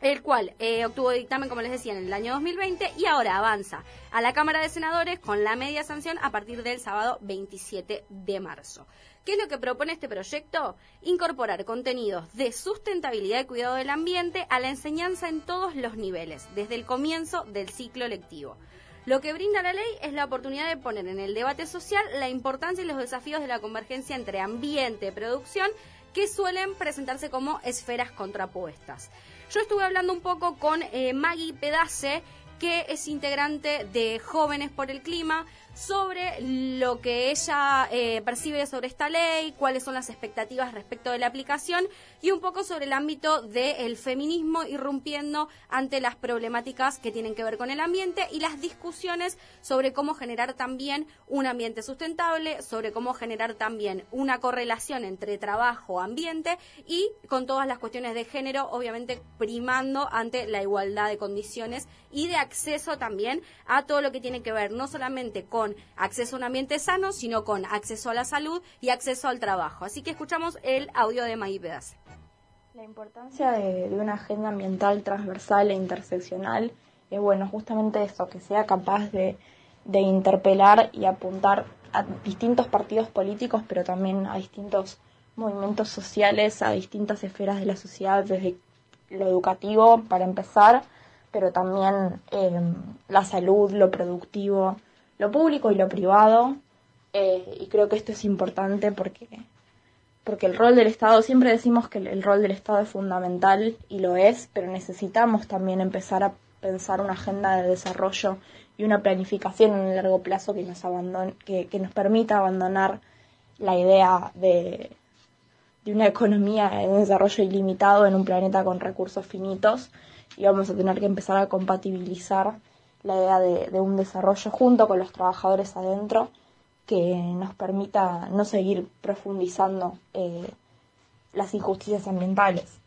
el cual eh, obtuvo dictamen, como les decía, en el año 2020 y ahora avanza a la Cámara de Senadores con la media sanción a partir del sábado 27 de marzo. ¿Qué es lo que propone este proyecto? Incorporar contenidos de sustentabilidad y cuidado del ambiente a la enseñanza en todos los niveles, desde el comienzo del ciclo lectivo. Lo que brinda la ley es la oportunidad de poner en el debate social la importancia y los desafíos de la convergencia entre ambiente y producción que suelen presentarse como esferas contrapuestas. Yo estuve hablando un poco con eh, Maggie Pedace, que es integrante de Jóvenes por el Clima, sobre lo que ella eh, percibe sobre esta ley, cuáles son las expectativas respecto de la aplicación y un poco sobre el ámbito del feminismo irrumpiendo ante las problemáticas que tienen que ver con el ambiente y las discusiones sobre cómo generar también un ambiente sustentable, sobre cómo generar también una correlación entre trabajo, ambiente y con todas las cuestiones de género, obviamente primando ante la igualdad de condiciones y de acceso también a todo lo que tiene que ver no solamente con acceso a un ambiente sano, sino con acceso a la salud y acceso al trabajo. Así que escuchamos el audio de Maggie Pedace. La importancia de, una agenda ambiental transversal e interseccional es, bueno, justamente eso, que sea capaz de, de interpelar y apuntar a distintos partidos políticos, pero también a distintos movimientos sociales, a distintas esferas de la sociedad, desde lo educativo, para empezar, pero también eh, la salud, lo productivo, lo público y lo privado. eh, y creo que esto es importante porque porque el rol del Estado, siempre decimos que el, rol del Estado es fundamental y lo es, pero necesitamos también empezar a pensar una agenda de desarrollo y una planificación en el largo plazo que nos, abandone, que, que nos permita abandonar la idea de, de una economía en desarrollo ilimitado en un planeta con recursos finitos y vamos a tener que empezar a compatibilizar la idea de, un desarrollo junto con los trabajadores adentro que nos permita no seguir profundizando eh, las injusticias ambientales.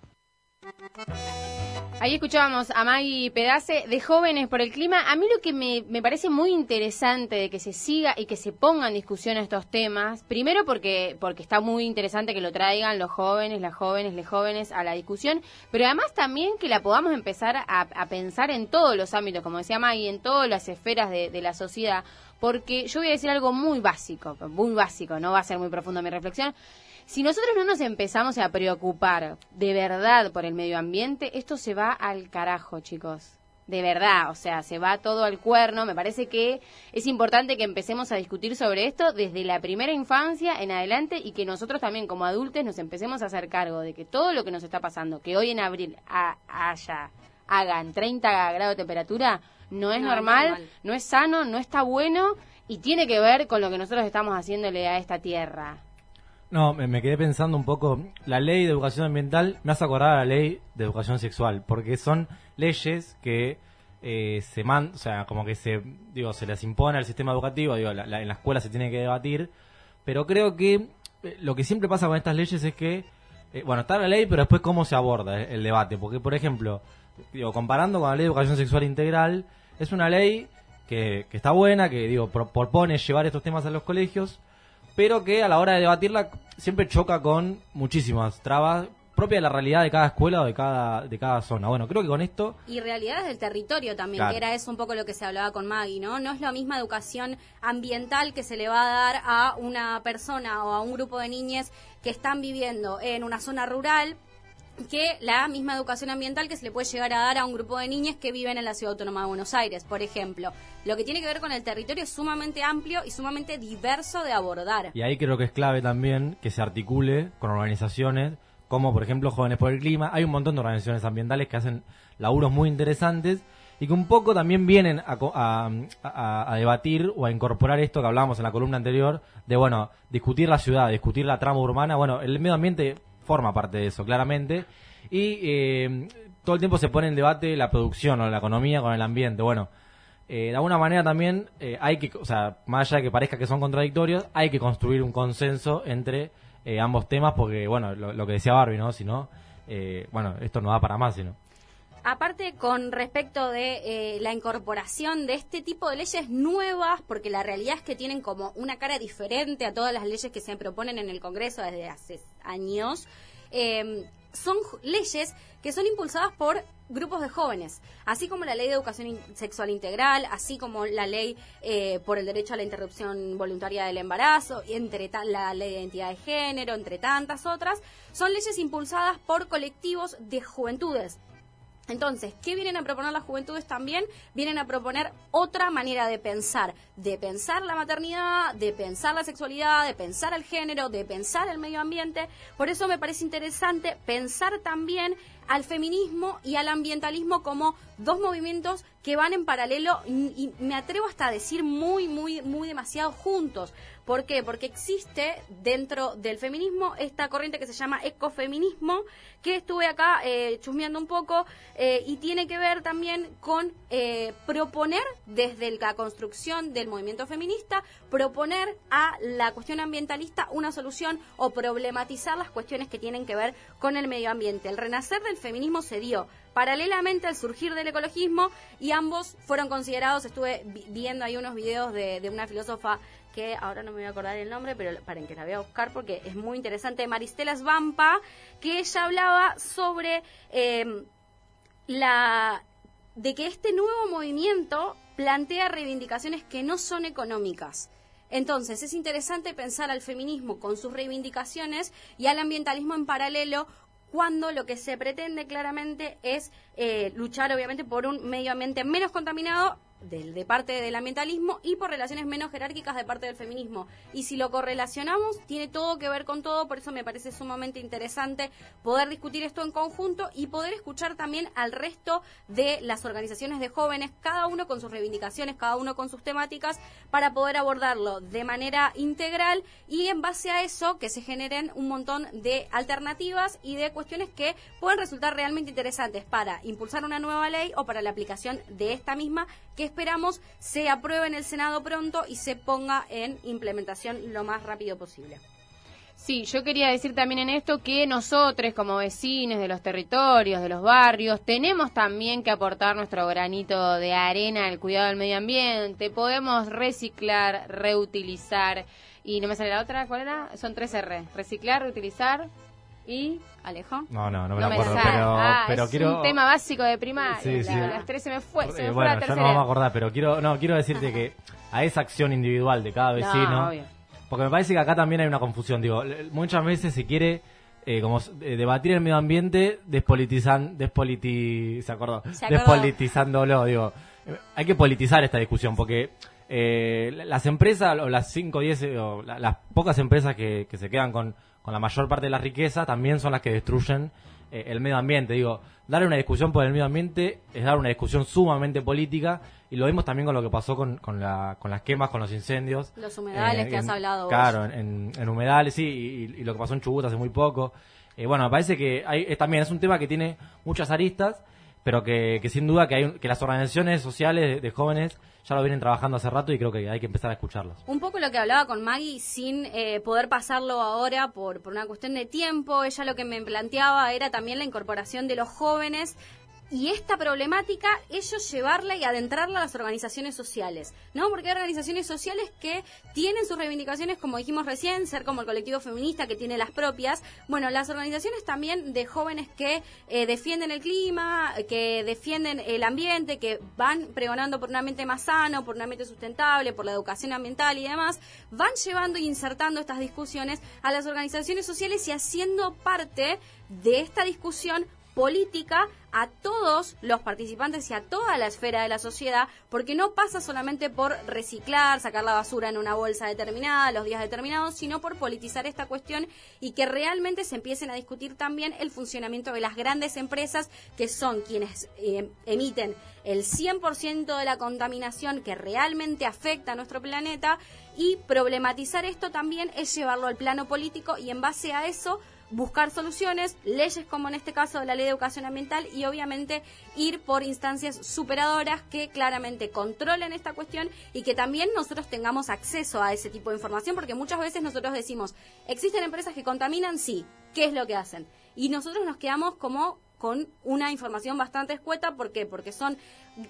Ahí escuchábamos a Maggie Pedace de Jóvenes por el Clima. A mí lo que me, me, parece muy interesante de que se siga y que se ponga en discusión estos temas, primero porque, porque está muy interesante que lo traigan los jóvenes, las jóvenes, les jóvenes a la discusión, pero además también que la podamos empezar a, pensar en todos los ámbitos, como decía Maggie, en todas las esferas de la sociedad, porque yo voy a decir algo muy básico, muy básico, no va a ser muy profundo mi reflexión. Si nosotros no nos empezamos a preocupar de verdad por el medio ambiente, esto se va al carajo, chicos. De verdad, o sea, se va todo al cuerno. Me parece que es importante que empecemos a discutir sobre esto desde la primera infancia en adelante y que nosotros también como adultos nos empecemos a hacer cargo de que todo lo que nos está pasando, que hoy en abril haya, hagan 30 grados de temperatura, no es No, normal, es normal. no es sano, no está bueno y tiene que ver con lo que nosotros estamos haciéndole a esta tierra. No, me, me quedé pensando un poco, la ley de educación ambiental me hace acordar a la ley de educación sexual, porque son leyes que eh, se man, o sea, como que se, digo, se les impone al sistema educativo, digo, la- la- en la escuela se tiene que debatir, pero creo que eh, lo que siempre pasa con estas leyes es que, eh, bueno, está la ley, pero después cómo se aborda el, el debate, porque por ejemplo, digo, comparando con la ley de educación sexual integral, es una ley que, que está buena, que digo, pro- propone llevar estos temas a los colegios, pero que a la hora de debatirla siempre choca con muchísimas trabas propias de la realidad de cada escuela o de cada, de cada zona. Bueno, creo que con esto Y realidades del territorio también, Claro. que era eso un poco lo que se hablaba con Maggie, ¿no? No es la misma educación ambiental que se le va a dar a una persona o a un grupo de niñas que están viviendo en una zona rural que la misma educación ambiental que se le puede llegar a dar a un grupo de niñas que viven en la Ciudad Autónoma de Buenos Aires, por ejemplo. Lo que tiene que ver con el territorio es sumamente amplio y sumamente diverso de abordar. Y ahí creo que es clave también que se articule con organizaciones como, por ejemplo, Jóvenes por el Clima. Hay un montón de organizaciones ambientales que hacen laburos muy interesantes y que un poco también vienen a, a debatir o a incorporar esto que hablábamos en la columna anterior, de, bueno, discutir la ciudad, discutir la trama urbana. Bueno, el medio ambiente forma parte de eso, claramente. Y eh, todo el tiempo se pone en debate la producción o la economía con el ambiente. Bueno, eh, de alguna manera también eh, hay que, o sea, más allá de que parezca que son contradictorios, hay que construir un consenso entre eh, ambos temas porque, bueno, lo, que decía Barbie, ¿no? Si no, eh, bueno, esto no da para más, sino. Aparte, con respecto de eh, la incorporación de este tipo de leyes nuevas, porque la realidad es que tienen como una cara diferente a todas las leyes que se proponen en el Congreso desde hace años, eh, son leyes que son impulsadas por grupos de jóvenes, así como la ley de educación sexual integral, así como la ley eh, por el derecho a la interrupción voluntaria del embarazo, y entre la ley de identidad de género, entre tantas otras, son leyes impulsadas por colectivos de juventudes. Entonces, ¿qué vienen a proponer las juventudes también? Vienen a proponer otra manera de pensar, de pensar la maternidad, de pensar la sexualidad, de pensar el género, de pensar el medio ambiente. Por eso me parece interesante pensar también al feminismo y al ambientalismo como dos movimientos que van en paralelo y, me atrevo hasta a decir muy, muy, muy demasiado juntos. ¿Por qué? Porque existe dentro del feminismo esta corriente que se llama ecofeminismo, que estuve acá eh, chusmeando un poco eh, y tiene que ver también con eh, proponer desde la construcción del movimiento feminista, proponer a la cuestión ambientalista una solución o problematizar las cuestiones que tienen que ver con el medio ambiente. El renacer del feminismo se dio paralelamente al surgir del ecologismo y ambos fueron considerados, estuve vi- viendo ahí unos videos de, de una filósofa que ahora no me voy a acordar el nombre, pero paren que la voy a buscar porque es muy interesante, Maristela Svampa, que ella hablaba sobre eh, la de que este nuevo movimiento plantea reivindicaciones que no son económicas. Entonces, es interesante pensar al feminismo con sus reivindicaciones y al ambientalismo en paralelo cuando lo que se pretende claramente es eh, luchar obviamente por un medio ambiente menos contaminado del- de parte del ambientalismo y por relaciones menos jerárquicas de parte del feminismo. Y si lo correlacionamos, tiene todo que ver con todo, por eso me parece sumamente interesante poder discutir esto en conjunto y poder escuchar también al resto de las organizaciones de jóvenes, cada uno con sus reivindicaciones, cada uno con sus temáticas, para poder abordarlo de manera integral y en base a eso que se generen un montón de alternativas y de cuestiones que pueden resultar realmente interesantes para impulsar una nueva ley o para la aplicación de esta misma que esperamos se apruebe en el Senado pronto y se ponga en implementación lo más rápido posible. Sí, yo quería decir también en esto que nosotros como vecinos de los territorios, de los barrios, tenemos también que aportar nuestro granito de arena al cuidado del medio ambiente. Podemos reciclar, reutilizar y no me sale la otra, ¿cuál era? Son tres R. Reciclar, reutilizar y Alejo. No, no, no me No me acuerdo, pero, Ah, pero es quiero... un tema básico de primaria. Sí, sí. La- Las tres se me fue, se me Eh, fue la bueno, ya no vamos a acordar, pero quiero, no, quiero decirte que a esa acción individual de cada No, vecino, obvio. porque me parece que acá también hay una confusión, digo, muchas veces se quiere eh, como eh, debatir el medio ambiente despolitizan, despoliti, se acordó, Se acordó. despolitizándolo, digo, eh, hay que politizar esta discusión porque eh, la- las empresas o las 5, 10 eh, o la- las pocas empresas que, que se quedan con, con la mayor parte de la riqueza también son las que destruyen eh, el medio ambiente. Digo, dar una discusión por el medio ambiente es dar una discusión sumamente política y lo vimos también con lo que pasó con, con, la- con las quemas, con los incendios. Los humedales que has hablado vos. Claro, en, en- en humedales, sí, y, y lo que pasó en Chubut hace muy poco. Eh, bueno, me parece que hay, es, también es un tema que tiene muchas aristas, pero que, que sin duda que, hay, que las organizaciones sociales de, jóvenes ya lo vienen trabajando hace rato y creo que hay que empezar a escucharlas. Un poco lo que hablaba con Maggie sin eh, poder pasarlo ahora por, por una cuestión de tiempo. Ella lo que me planteaba era también la incorporación de los jóvenes y esta problemática, ellos llevarla y adentrarla a las organizaciones sociales, ¿no? Porque hay organizaciones sociales que tienen sus reivindicaciones, como dijimos recién, ser como el colectivo feminista que tiene las propias. Bueno, las organizaciones también de jóvenes que eh, defienden el clima, que defienden el ambiente, que van pregonando por un ambiente más sano, por un ambiente sustentable, por la educación ambiental y demás, van llevando y insertando estas discusiones a las organizaciones sociales y haciendo parte de esta discusión política a todos los participantes y a toda la esfera de la sociedad, porque no pasa solamente por reciclar, sacar la basura en una bolsa determinada, los días determinados, sino por politizar esta cuestión y que realmente se empiecen a discutir también el funcionamiento de las grandes empresas, que son quienes eh, emiten el 100% de la contaminación que realmente afecta a nuestro planeta, y problematizar esto también es llevarlo al plano político y en base a eso buscar soluciones, leyes como en este caso la ley de educación ambiental y obviamente ir por instancias superadoras que claramente controlen esta cuestión y que también nosotros tengamos acceso a ese tipo de información porque muchas veces nosotros decimos, existen empresas que contaminan, sí, ¿qué es lo que hacen? Y nosotros nos quedamos como con una información bastante escueta, ¿por qué? Porque son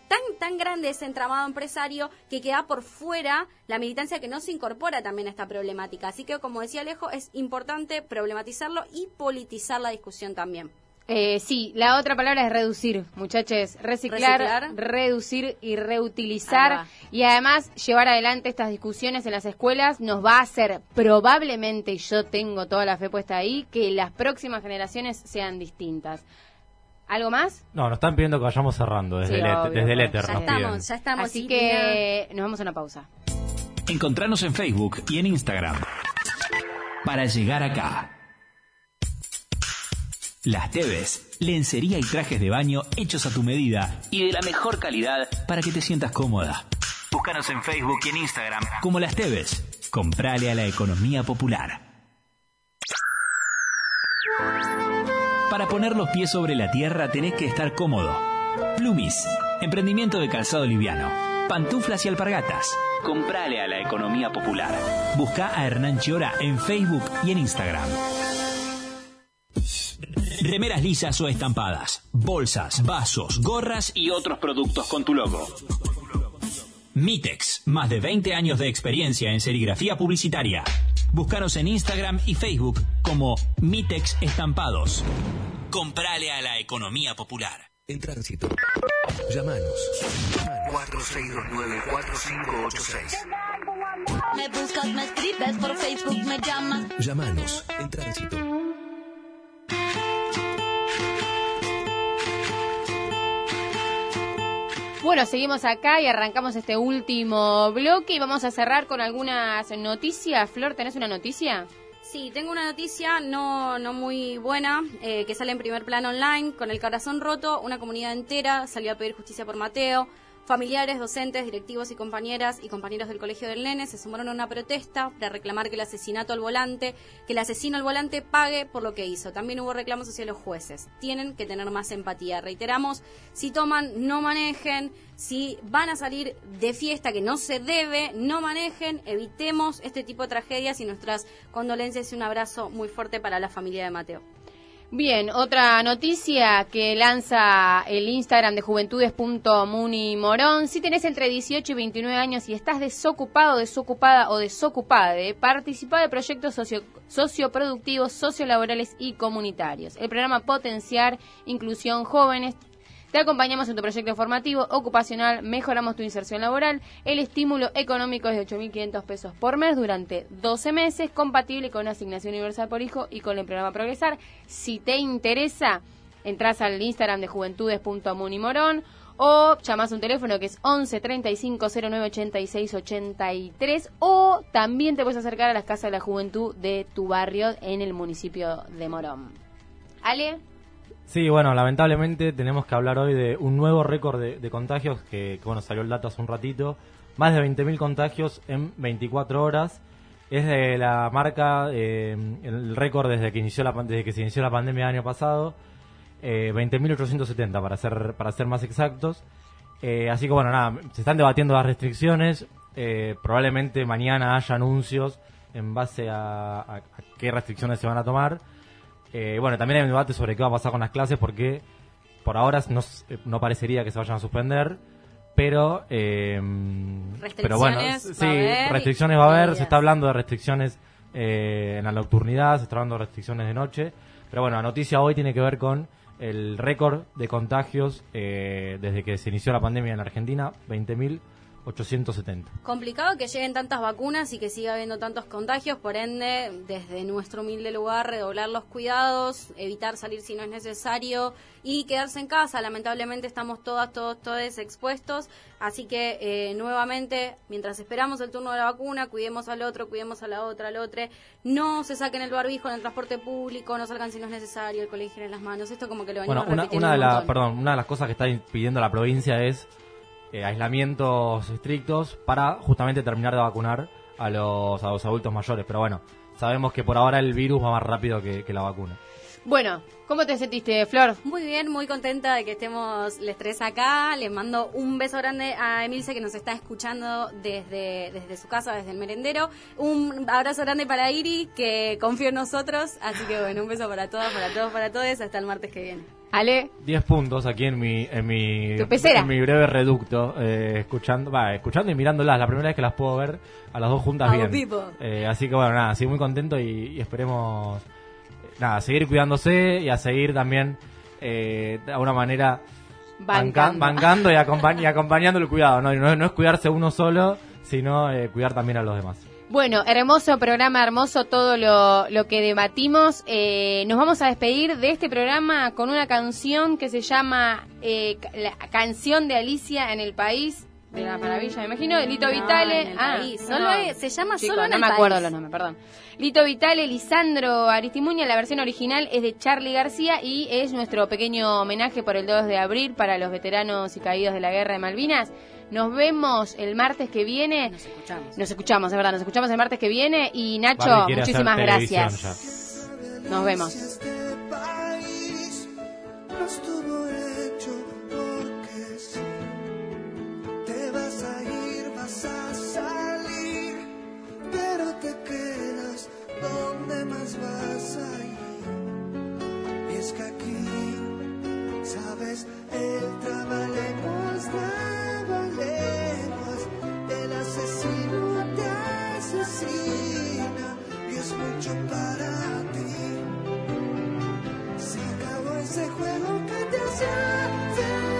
tan tan grande ese entramado empresario que queda por fuera la militancia que no se incorpora también a esta problemática. Así que, como decía Alejo, es importante problematizarlo y politizar la discusión también. Eh, sí, la otra palabra es reducir, muchachos. Reciclar, Reciclar. reducir y reutilizar. Y además llevar adelante estas discusiones en las escuelas nos va a hacer probablemente, y yo tengo toda la fe puesta ahí, que las próximas generaciones sean distintas. ¿Algo más? No, nos están pidiendo que vayamos cerrando desde, Sí, el, éter- obvio, desde el éter. Ya nos estamos, piden. ya estamos. Así sí, que nos vamos a una pausa. Encontrarnos en Facebook y en Instagram. Para llegar acá. Las Teves, lencería y trajes de baño hechos a tu medida y de la mejor calidad para que te sientas cómoda. Búscanos en Facebook y en Instagram como Las Teves. Comprale a la economía popular. Para poner los pies sobre la tierra tenés que estar cómodo. Plumis, emprendimiento de calzado liviano. Pantuflas y alpargatas. Comprale a la economía popular. Busca a Hernán Chiora en Facebook y en Instagram. Remeras lisas o estampadas, bolsas, vasos, gorras y otros productos con tu logo. Mitex, más de 20 años de experiencia en serigrafía publicitaria. Búscanos en Instagram y Facebook como Mitex Estampados. Comprale a la economía popular. En tránsito. Llámanos. 4629-4586. Me buscas, me escribes por Facebook, me llamas. Llámanos. En tránsito. Bueno, seguimos acá y arrancamos este último bloque y vamos a cerrar con algunas noticias. Flor, ¿tenés una noticia? Sí, tengo una noticia no, no muy buena eh, que sale en primer plano online. Con el corazón roto, una comunidad entera salió a pedir justicia por Mateo. Familiares, docentes, directivos y compañeras y compañeros del Colegio del Nene se sumaron a una protesta para reclamar que el asesinato al volante, que el asesino al volante pague por lo que hizo. También hubo reclamos hacia los jueces. Tienen que tener más empatía. Reiteramos, si toman, no manejen. Si van a salir de fiesta que no se debe, no manejen. Evitemos este tipo de tragedias y nuestras condolencias y un abrazo muy fuerte para la familia de Mateo. Bien, otra noticia que lanza el Instagram de juventudes.munimorón. Si tenés entre 18 y 29 años y estás desocupado, desocupada o desocupade, participa de proyectos socio socioproductivos, sociolaborales y comunitarios. El programa Potenciar Inclusión Jóvenes te acompañamos en tu proyecto formativo, ocupacional, mejoramos tu inserción laboral. El estímulo económico es de 8.500 pesos por mes durante 12 meses, compatible con una asignación universal por hijo y con el programa Progresar. Si te interesa, entras al Instagram de juventudes.munimorón o llamas a un teléfono que es 11 35 09 86 83 o también te puedes acercar a las casas de la juventud de tu barrio en el municipio de Morón. Ale. Sí, bueno, lamentablemente tenemos que hablar hoy de un nuevo récord de, contagios que, bueno, salió el dato hace un ratito. Más de 20.000 contagios en 24 horas. Es de la marca, eh, el récord desde que, inició la, desde que se inició la pandemia el año pasado. Eh, 20.870 para ser, para ser más exactos. Eh, así que bueno, nada, se están debatiendo las restricciones. Eh, probablemente mañana haya anuncios en base a qué restricciones se van a tomar. Eh, bueno, también hay un debate sobre qué va a pasar con las clases porque por ahora no, no parecería que se vayan a suspender, pero eh, pero bueno, sí, haber restricciones va a haber, se está hablando de restricciones eh, en la nocturnidad, se está hablando de restricciones de noche, pero bueno, la noticia hoy tiene que ver con el récord de contagios eh, desde que se inició la pandemia en Argentina, 20.870. Complicado que lleguen tantas vacunas y que siga habiendo tantos contagios, por ende, desde nuestro humilde lugar, redoblar los cuidados, evitar salir si no es necesario y quedarse en casa. Lamentablemente estamos todas, todos, todos expuestos, así que eh, nuevamente, mientras esperamos el turno de la vacuna, cuidemos al otro, cuidemos a la otra, al otro, no se saquen el barbijo en el transporte público, no salgan si no es necesario, el colegio en las manos, esto como que lo venimos Bueno, una, una de la, perdón, una de las cosas que está pidiendo la provincia es eh, aislamientos estrictos para justamente terminar de vacunar a los, a los adultos mayores. Pero bueno, sabemos que por ahora el virus va más rápido que, que la vacuna. Bueno, ¿cómo te sentiste, Flor? Muy bien, muy contenta de que estemos les tres acá. Les mando un beso grande a Emilce que nos está escuchando desde, desde su casa, desde el merendero. Un abrazo grande para Iri que confía en nosotros. Así que bueno, un beso para todas, para todos, para todos. Hasta el martes que viene. Ale. 10 puntos aquí en mi, en mi, Tu pecera. en mi breve reducto, eh, escuchando, va, escuchando y mirándolas. La primera vez que las puedo ver a las dos juntas bien. Eh, así que bueno, nada, sí, muy contento y, y esperemos, nada, seguir cuidándose y a seguir también, eh, de alguna manera, banca- Bancando. bancando y, acompañ- y acompañando el cuidado. ¿no? Y no, no es cuidarse uno solo, sino eh, cuidar también a los demás. Bueno, hermoso programa, hermoso todo lo, lo que debatimos. Eh, nos vamos a despedir de este programa con una canción que se llama eh, La canción de Alicia en el País de la Maravilla, me imagino, Lito No, Vitale. en el ah, país. Se llama Solo en no el me acuerdo los nombres, perdón. Lito Vitale, Lisandro Aristimuña, la versión original es de Charlie García y es nuestro pequeño homenaje por el 2 de abril para los veteranos y caídos de la Guerra de Malvinas. Nos vemos el martes que viene. Nos escuchamos. Nos escuchamos, es verdad, nos escuchamos el martes que viene. Y Nacho, hacer muchísimas gracias. Nos vemos. Este país no estuvo hecho porque sí. Te vas a ir, vas a salir, pero te quedas donde más vas a ir. Y es que aquí, sabes, el trabalenguas, el asesino te asesina y es mucho para ti. Se acabó ese juego que te hacía